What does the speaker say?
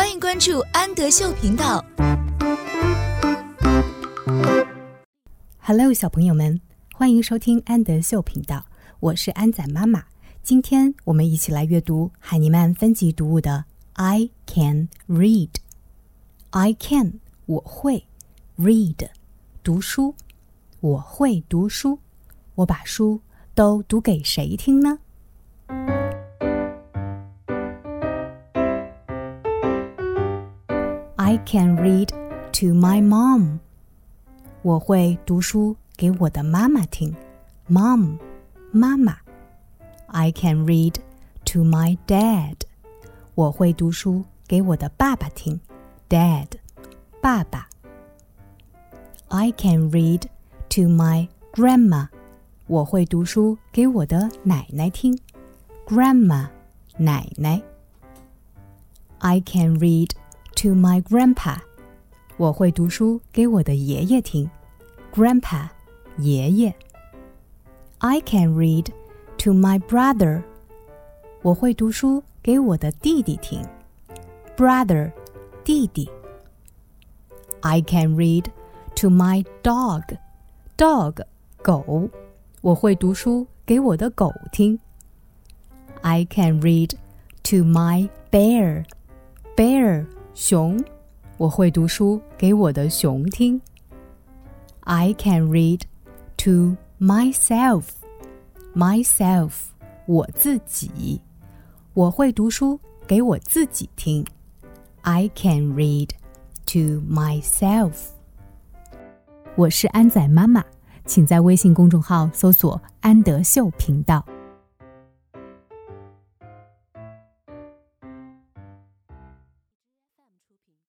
欢迎关注安德秀频道。Hello，小朋友们，欢迎收听安德秀频道，我是安仔妈妈。今天我们一起来阅读海尼曼分级读物的 I can read。I can，我会 read，读书。我会读书，我把书都读给谁听呢 ？I can read to my mom。我会读书给我的妈妈听，mom，妈妈。I can read to my dad。我会读书给我的爸爸听，dad，爸爸。I can read to my grandma。我会读书给我的奶奶听，grandma，奶奶。I can read to my grandpa。我会读书给我的爷爷听，grandpa，爷爷。I can read to my brother。我会读书给我的弟弟听，brother，弟弟。I can read to my dog。dog，狗。我会读书给我的狗听。I can read to my bear。bear， 熊。我会读书给我的熊听。I can read to myself. Myself，我自己。我会读书给我自己听。I can read to myself. 我是安仔妈妈，请在微信公众号搜索“安德秀频道”。